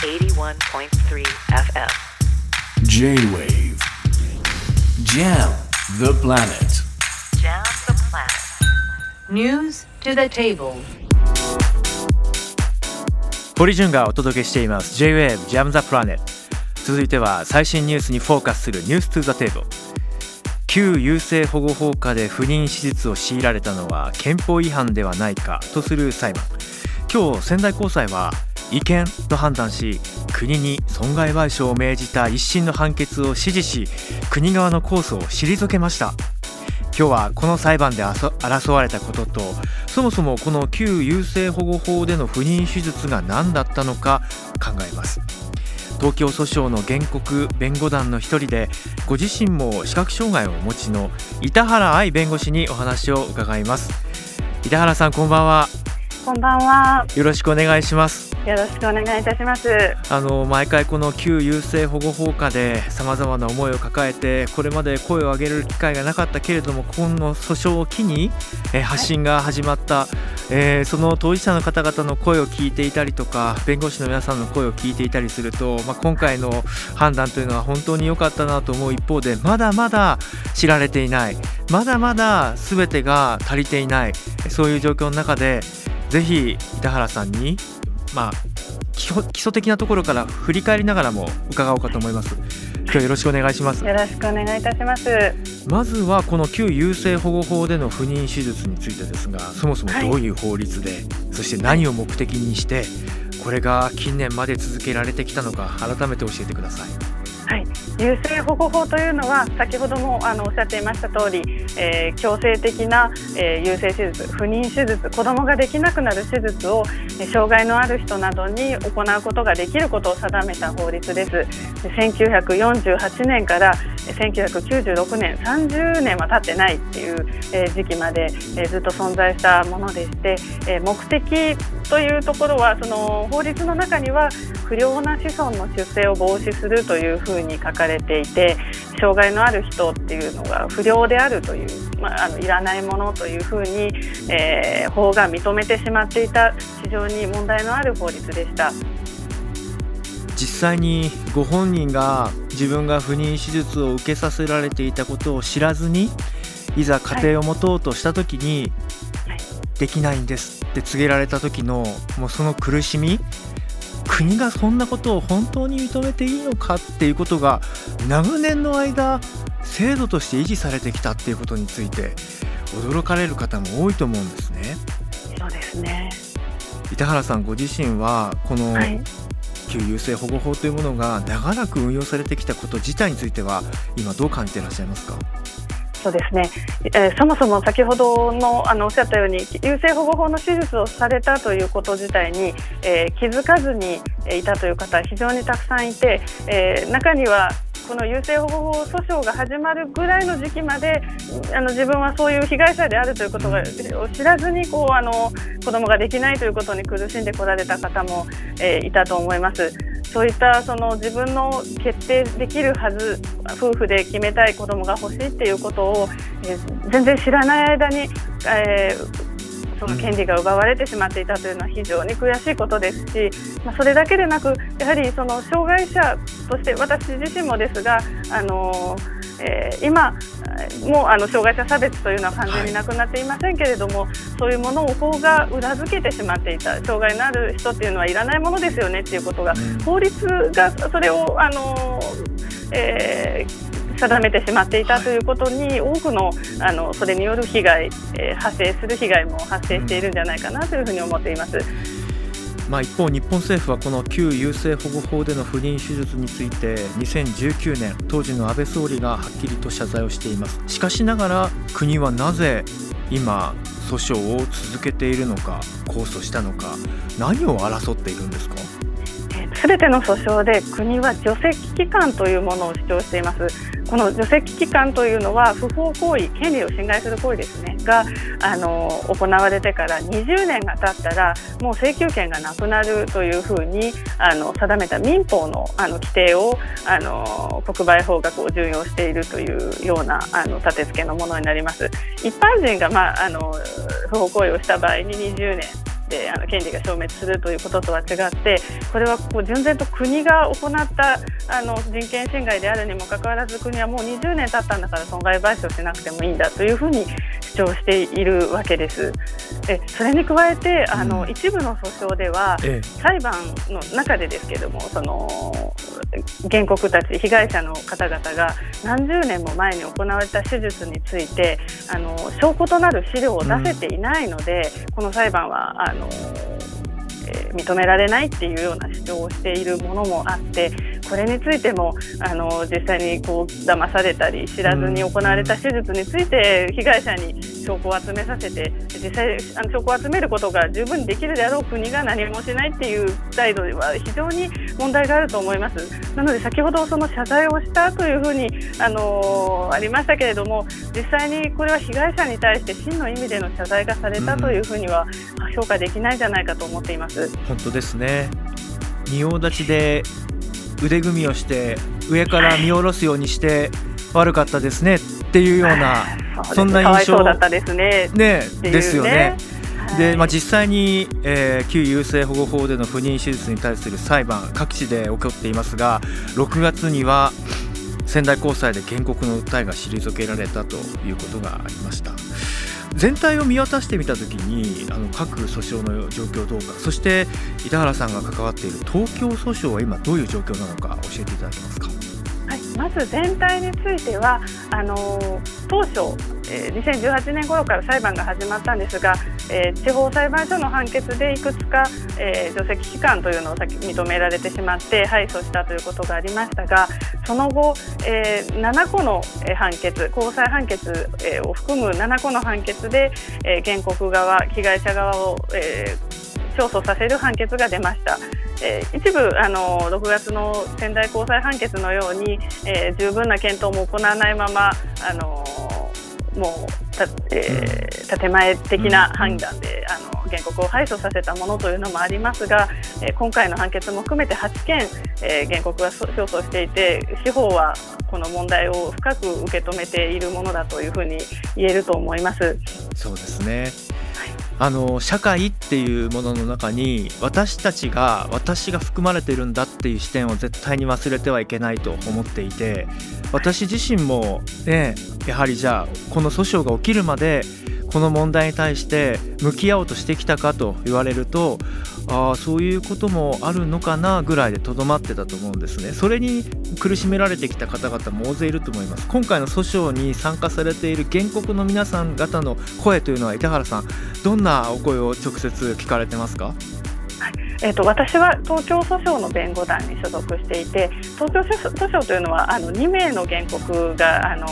81.3 FM J-Wave Jam the planet Jam the planet News to the table 堀潤がお届けしています J-Wave Jam the Planet 続いては最新ニュースにフォーカスする News to the Table 旧優生保護法下で不妊手術を強いられたのは憲法違反ではないかとする裁判今日仙台高裁は違憲と判断し国に損害賠償を命じた一審の判決を支持し国側の控訴を退けました。今日はこの裁判で争われたこととそもそもこの旧優生保護法での不妊手術が何だったのか考えます。東京訴訟の原告弁護団の一人でご自身も視覚障害をお持ちの板原愛弁護士にお話を伺います。板原さんこんばんは。こんばんは。よろしくお願いしますよろしくお願いいたします。あの毎回この旧優生保護法下でさまざまな思いを抱えてこれまで声を上げる機会がなかったけれどもこの訴訟を機に、えー発信が始まった、えーその当事者の方々の声を聞いていたりとか弁護士の皆さんの声を聞いていたりすると、まあ、今回の判断というのは本当に良かったなと思う一方でまだまだ知られていない。まだまだ全てが足りていない。そういう状況の中でぜひ板原さんにまあ基礎基礎的なところから振り返りながらも伺おうかと思います。今日よろしくお願いします。よろしくお願いいたします。まずはこの旧優生保護法での不妊手術についてですが、そもそもどういう法律で、そして何を目的にして、これが近年まで続けられてきたのか改めて教えてください。はい、優生保護法というのは先ほどもあのおっしゃっていました通り、えー強制的な、えー優生手術、不妊手術、子供ができなくなる手術を、障害のある人などに行うことができることを定めた法律です。1948年から1996年、30年は経ってないっていう、えー時期まで、えーずっと存在したものでして、えー目的というところはその法律の中には不良な子孫の出生を防止するというふうに書かれていて障害のある人っていうのが不良であるという、まあ、あのいらないものというふうに、えー法が認めてしまっていた非常に問題のある法律でした。実際にご本人が自分が不妊手術を受けさせられていたことを知らずにいざ家庭を持とうとした時に、はいできないんですって告げられた時のもうその苦しみ国がそんなことを本当に認めていいのかっていうことが長年の間制度として維持されてきたっていうことについて驚かれる方も多いと思うんですね。そうですね。板原さんご自身はこの、はい。旧優生保護法というものが長らく運用されてきたこと自体については今どう感じていらっしゃいますか？そうですね、えーそもそも先ほどのあのおっしゃったように優生保護法の手術をされたということ自体に、えー気づかずにえーいたという方非常にたくさんいて、えー中にはこの優生保護法訴訟が始まるぐらいの時期まであの自分はそういう被害者であるということがを知らずにこうあの子供ができないということに苦しんでこられた方も、えーいたと思います。そういったその自分の決定できるはず夫婦で決めたい子供が欲しいっていうことを、えー全然知らない間に、えーその権利が奪われてしまっていたというのは非常に悔しいことですし、まあ、それだけでなくやはりその障害者として私自身もですが、あのえー今えーもうあの障害者差別というのは完全になくなっていませんけれども、そういうものを法が裏付けてしまっていた障害のある人っていうのはいらないものですよねっていうことが、うん。法律がそれをあの、えー定めてしまっていたということに、多くのあのそれによる被害、えー発生する被害も発生しているんじゃないかなというふうに思っています。まあ、一方、日本政府はこの旧優生保護法での不妊手術について2019年当時の安倍総理がはっきりと謝罪をしていますしかしながら国はなぜ今訴訟を続けているのか控訴したのか何を争っているんですか？すべての訴訟で国は除斥期間というものを主張しています。この除斥期間というのは不法行為、権利を侵害する行為ですねがあの行われてから20年が経ったらもう請求権がなくなるというふうにあの定めた民法のあの規定をあの国売法がこう準用しているというようなあの立て付けのものになります。一般人が、まあ、あの不法行為をした場合に20年ってあの権利が消滅するということとは違ってこれはこう純然と国が行ったあの人権侵害であるにもかかわらず国はもう20年経ったんだから損害賠償しなくてもいいんだというふうに主張しているわけです。えそれに加えてあの、うん、一部の訴訟では、ええ、裁判の中でですけどもその原告たち被害者の方々が何十年も前に行われた手術についてあの証拠となる資料を出せていないので、うん、この裁判はあのえー、認められないっていうような主張をしているものもあってこれについてもあの実際にこう騙されたり知らずに行われた手術について被害者に証拠を集めさせて実際あの証拠を集めることが十分できるであろう国が何もしないっていう態度は非常に問題があると思います。なので先ほどその謝罪をしたというふうにあのありましたけれども実際にこれは被害者に対して真の意味での謝罪がされたというふうには評価できないんじゃないかと思っています。本当ですね仁王立ちで腕組みをして上から見下ろすようにして悪かったですねっていうようなそんな印象。だったですね。ねですよね。でまあ、実際に、えー、旧優生保護法での不妊手術に対する裁判各地で起こっていますが6月には仙台高裁で原告の訴えが退けられたということがありました。全体を見渡してみたときにあの各訴訟の状況どうかそして板原さんが関わっている東京訴訟は今どういう状況なのか教えていただけますか？はい、まず全体についてはあの当初、えー、2018年頃から裁判が始まったんですが、えー、地方裁判所の判決でいくつか、えー、除籍期間というのを認められてしまって敗訴したということがありましたがその後、えー、7個の判決高裁判決、を含む7個の判決で、えー、原告側被害者側を、えー、勝訴させる判決が出ました。えー、一部あの6月の仙台高裁判決のように、えー、十分な検討も行わないままあのもうた、えー、建前的な判断で、あの原告を敗訴させたものというのもありますが、えー、今回の判決も含めて8件、えー、原告が勝訴していて司法はこの問題を深く受け止めているものだというふうに言えると思います。そうですねあの社会っていうものの中に私たちが私が含まれているんだっていう視点を絶対に忘れてはいけないと思っていて私自身もねやはりじゃあこの訴訟が起きるまでこの問題に対して向き合おうとしてきたかと言われるとああそういうこともあるのかなぐらいでとどまってたと思うんですね。それに苦しめられてきた方々も大勢いると思います。今回の訴訟に参加されている原告の皆さん方の声というのは板原さんどんなお声を直接聞かれてますか？えーと、私は東京訴訟の弁護団に所属していて東京訴訟というのはあの2名の原告があの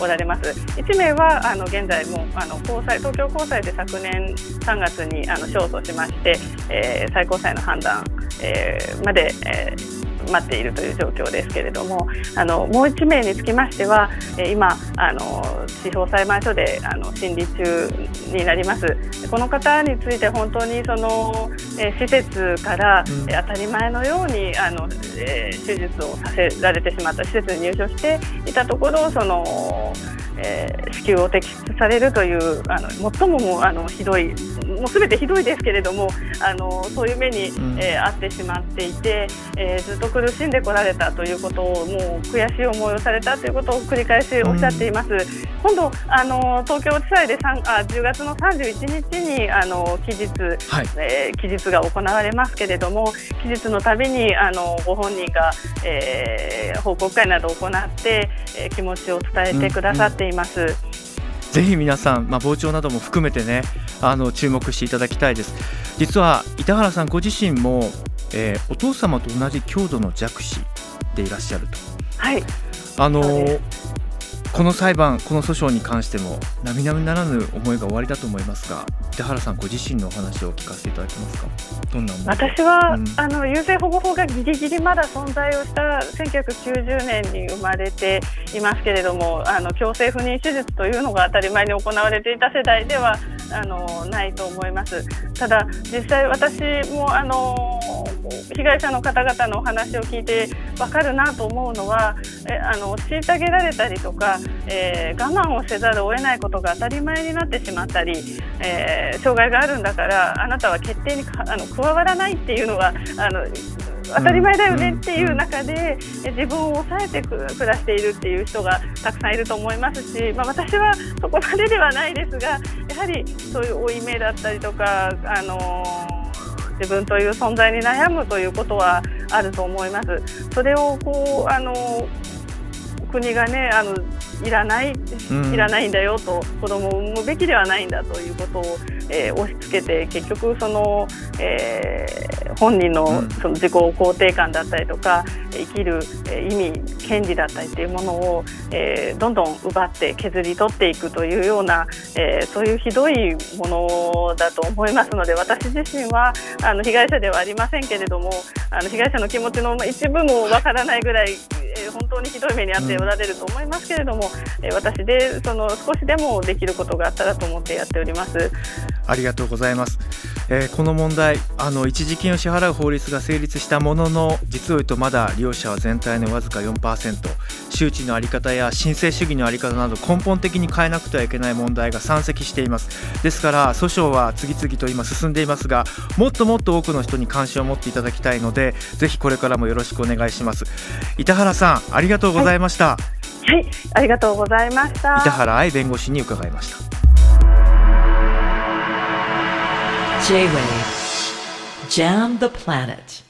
おられます。1名はあの現在もあの高裁東京高裁で昨年3月にあの勝訴しまして、えー、最高裁の判断、えー、まで、えー待っているという状況ですけれどもあのもう1名につきましては今あの地方裁判所であの審理中になります。この方について本当にその施設から、当たり前のようにあの、手術をさせられてしまった施設に入所していたところそのえー、支給を摘出されるというあの最ももあのひどいもうすべてひどいですけれどもあのそういう目に、うん、えー、遭ってしまっていて、えー、ずっと苦しんでこられたということをもう悔しい思いをされたということを繰り返しおっしゃっています。うん、今度あの東京地裁であ10月の31日にあの期日、はい、えー、期日が行われますけれども期日のたびにあのご本人が、えー、報告会などを行って、えー、気持ちを伝えてくださっています。うんうんぜひ皆さん、まあ、傍聴なども含めてねあの注目していただきたいです。実は板原さんご自身も、えー、お父様と同じ強度の弱視でいらっしゃると。はい。あのこの裁判、この訴訟に関しても並々ならぬ思いが終わりだと思いますが、手原さん、ご自身のお話を聞かせていただけますか？どんな私は、うん、あの優生保護法がぎりぎりまだ存在をした1990年に生まれていますけれども、あの強制不妊手術というのが当たり前に行われていた世代ではあのないと思います。ただ実際私もあの被害者の方々のお話を聞いて分かるなと思うのはえあの虐げられたりとか、えー、我慢をせざるを得ないことが当たり前になってしまったり、えー、障害があるんだからあなたは決定にあの加わらないっていうのはあの当たり前だよねっていう中で、自分を抑えて暮らしているっていう人がたくさんいると思いますし、まあ、私はそこまでではないですがやはりそういう負い目だったりとか、あの、自分という存在に悩むということはあると思います。それをこうあの国がねあのいらない、いらないんだよと子供を産むべきではないんだということを、えー、押し付けて結局その、えー、本人のその自己肯定感だったりとか生きる意味権利だったりっていうものを、えー、どんどん奪って削り取っていくというような、えー、そういうひどいものだと思いますので私自身はあの被害者ではありませんけれどもあの被害者の気持ちの一部もわからないぐらいえー、本当にひどい目に遭っておられると思いますけれども、うん、私でその少しでもできることがあったらと思ってやっておりますありがとうございます、えー、この問題あの一時金を支払う法律が成立したものの実を言うとまだ利用者は全体のわずか4%周知の在り方や申請主義の在り方など根本的に変えなくてはいけない問題が山積しています。ですから訴訟は次々と今進んでいますがもっともっと多くの人に関心を持っていただきたいのでぜひこれからもよろしくお願いします。板原さんありがとうございました、はい、はい、ありがとうございました。板原愛弁護士に伺いました J-Wave Jam the Planet